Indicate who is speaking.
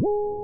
Speaker 1: Woo!